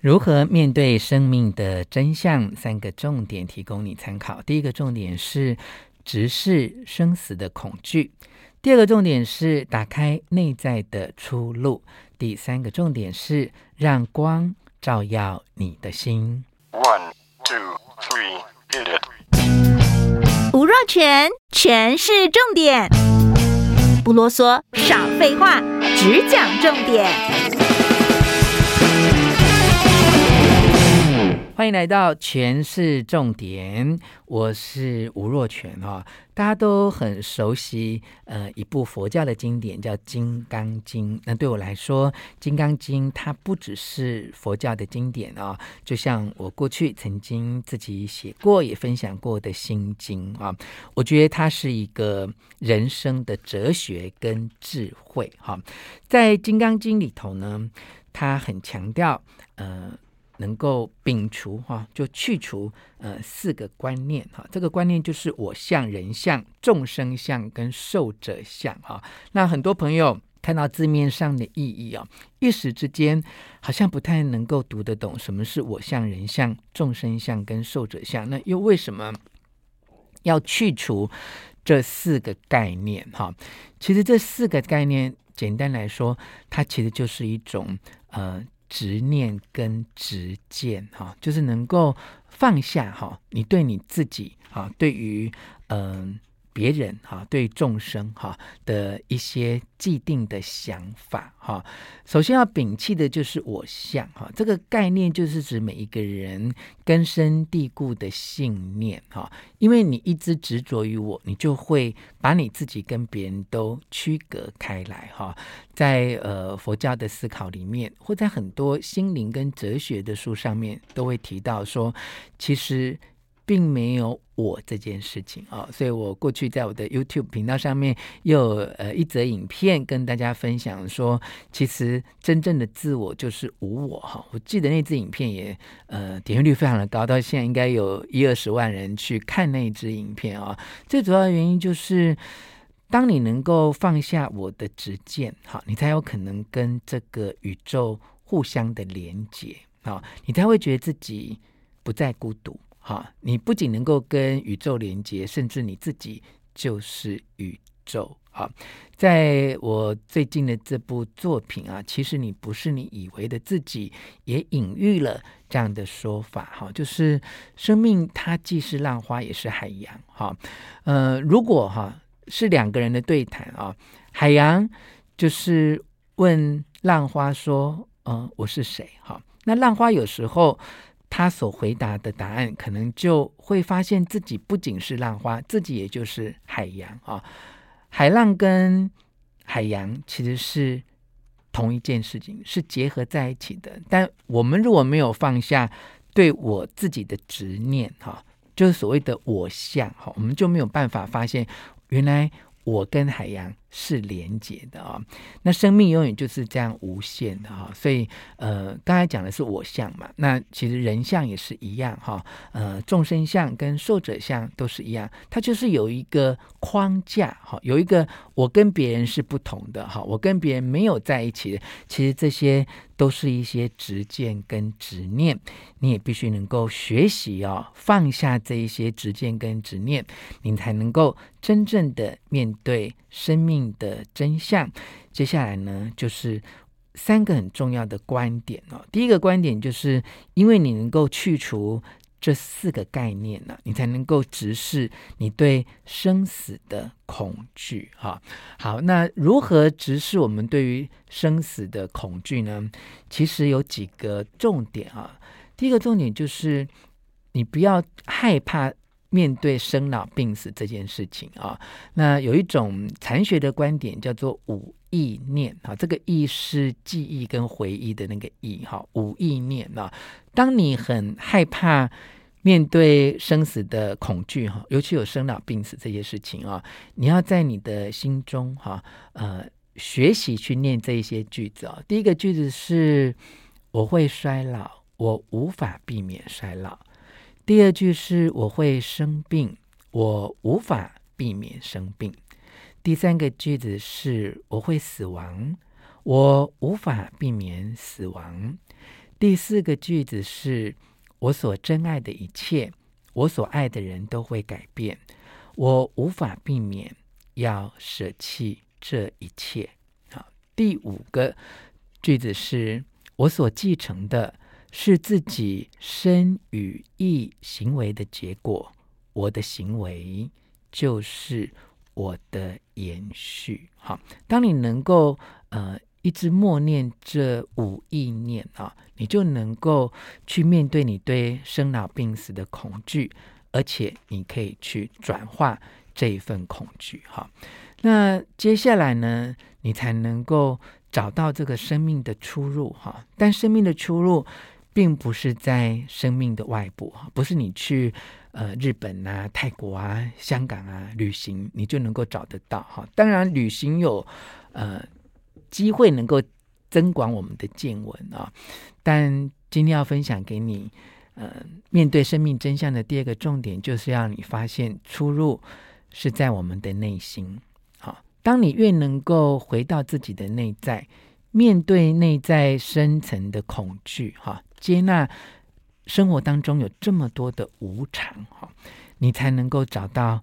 如何面对生命的真相？三个重点提供你参考。第一个重点是直视生死的恐惧；第二个重点是打开内在的出路；第三个重点是让光照耀你的心。One, two, three, hit it！吴若全，全是重点，不啰嗦，少废话，只讲重点。欢迎来到权式重点，我是吴若全哈，大家都很熟悉呃一部佛教的经典叫《金刚经》。那对我来说，《金刚经》它不只是佛教的经典啊，就像我过去曾经自己写过也分享过的心经啊，我觉得它是一个人生的哲学跟智慧哈。在《金刚经》里头呢，它很强调呃。能够摒除哈，就去除呃四个观念哈，这个观念就是我相、人相、众生相跟受者相哈。那很多朋友看到字面上的意义啊，一时之间好像不太能够读得懂什么是我相、人相、众生相跟受者相。那又为什么要去除这四个概念哈？其实这四个概念，简单来说，它其实就是一种呃。执念跟执见，哈，就是能够放下哈，你对你自己哈，对于嗯。别人哈对众生哈的一些既定的想法哈，首先要摒弃的就是我相哈，这个概念就是指每一个人根深蒂固的信念哈，因为你一直执着于我，你就会把你自己跟别人都区隔开来哈。在呃佛教的思考里面，或在很多心灵跟哲学的书上面，都会提到说，其实。并没有我这件事情啊，所以我过去在我的 YouTube 频道上面又呃一则影片跟大家分享说，其实真正的自我就是无我哈。我记得那支影片也呃点击率非常的高，到现在应该有一二十万人去看那支影片啊。最主要的原因就是，当你能够放下我的执见，好，你才有可能跟这个宇宙互相的连接啊，你才会觉得自己不再孤独。哈，你不仅能够跟宇宙连接，甚至你自己就是宇宙。好，在我最近的这部作品啊，其实你不是你以为的自己，也隐喻了这样的说法。哈，就是生命它既是浪花，也是海洋。哈，呃，如果哈是两个人的对谈啊，海洋就是问浪花说：“嗯、我是谁？”哈，那浪花有时候。他所回答的答案，可能就会发现自己不仅是浪花，自己也就是海洋啊。海浪跟海洋其实是同一件事情，是结合在一起的。但我们如果没有放下对我自己的执念，哈，就是所谓的我相，哈，我们就没有办法发现原来。我跟海洋是连结的啊、那生命永远就是这样无限的哈、所以呃，刚才讲的是我相嘛，那其实人相也是一样哈、呃，众生相跟受者相都是一样，它就是有一个框架哈、有一个我跟别人是不同的哈、我跟别人没有在一起的，其实这些。都是一些执见跟执念，你也必须能够学习哦，放下这一些执见跟执念，你才能够真正的面对生命的真相。接下来呢，就是三个很重要的观点哦。第一个观点就是，因为你能够去除。这四个概念呢，你才能够直视你对生死的恐惧。哈，好，那如何直视我们对于生死的恐惧呢？其实有几个重点啊。第一个重点就是，你不要害怕面对生老病死这件事情啊。那有一种禅学的观点叫做五意念啊，这个意是记忆跟回忆的那个意哈，五意念啊。当你很害怕面对生死的恐惧哈，尤其有生老病死这些事情啊，你要在你的心中哈，呃，学习去念这一些句子啊。第一个句子是“我会衰老，我无法避免衰老”。第二句是“我会生病，我无法避免生病”。第三个句子是“我会死亡，我无法避免死亡”。第四个句子是我所珍爱的一切，我所爱的人都会改变，我无法避免要舍弃这一切。好，第五个句子是我所继承的是自己身语意行为的结果，我的行为就是我的延续。好，当你能够呃。一直默念这五意念啊，你就能够去面对你对生老病死的恐惧，而且你可以去转化这一份恐惧。哈，那接下来呢，你才能够找到这个生命的出路。哈，但生命的出路并不是在生命的外部，不是你去呃日本啊、泰国啊、香港啊旅行，你就能够找得到。哈，当然旅行有呃。机会能够增广我们的见闻啊！但今天要分享给你，呃，面对生命真相的第二个重点，就是要你发现出入是在我们的内心。好，当你越能够回到自己的内在，面对内在深层的恐惧，哈，接纳生活当中有这么多的无常，哈，你才能够找到，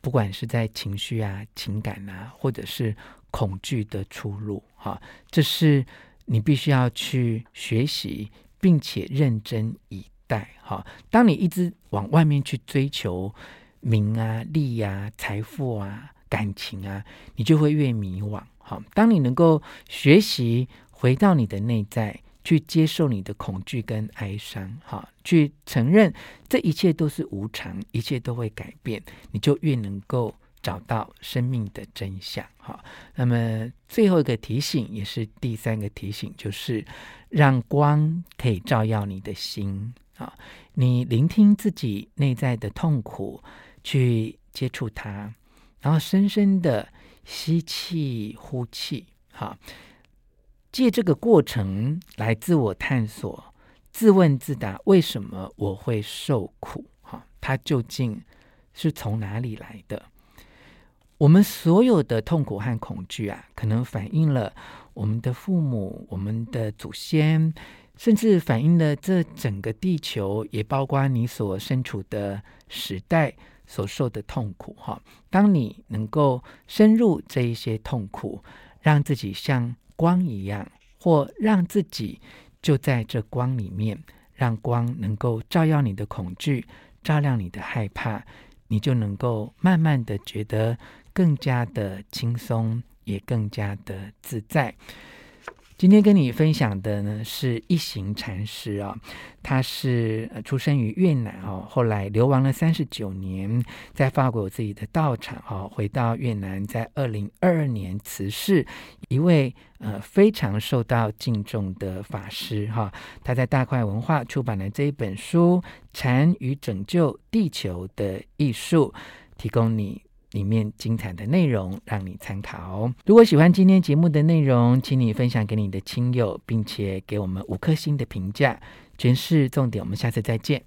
不管是在情绪啊、情感啊，或者是。恐惧的出路，哈，这是你必须要去学习，并且认真以待，哈。当你一直往外面去追求名啊、利啊、财富啊、感情啊，你就会越迷惘，哈。当你能够学习回到你的内在，去接受你的恐惧跟哀伤，哈，去承认这一切都是无常，一切都会改变，你就越能够。找到生命的真相，哈。那么最后一个提醒，也是第三个提醒，就是让光可以照耀你的心啊。你聆听自己内在的痛苦，去接触它，然后深深的吸气、呼气，哈。借这个过程来自我探索、自问自答：为什么我会受苦？哈，它究竟是从哪里来的？我们所有的痛苦和恐惧啊，可能反映了我们的父母、我们的祖先，甚至反映了这整个地球，也包括你所身处的时代所受的痛苦。哈，当你能够深入这一些痛苦，让自己像光一样，或让自己就在这光里面，让光能够照耀你的恐惧，照亮你的害怕，你就能够慢慢的觉得。更加的轻松，也更加的自在。今天跟你分享的呢，是一行禅师啊，他是出生于越南哦，后来流亡了三十九年，在法国有自己的道场哦，回到越南，在二零二二年辞世，一位呃非常受到敬重的法师哈。他在大块文化出版了这一本书《禅与拯救地球的艺术》，提供你。里面精彩的内容让你参考。如果喜欢今天节目的内容，请你分享给你的亲友，并且给我们五颗星的评价。全是重点，我们下次再见。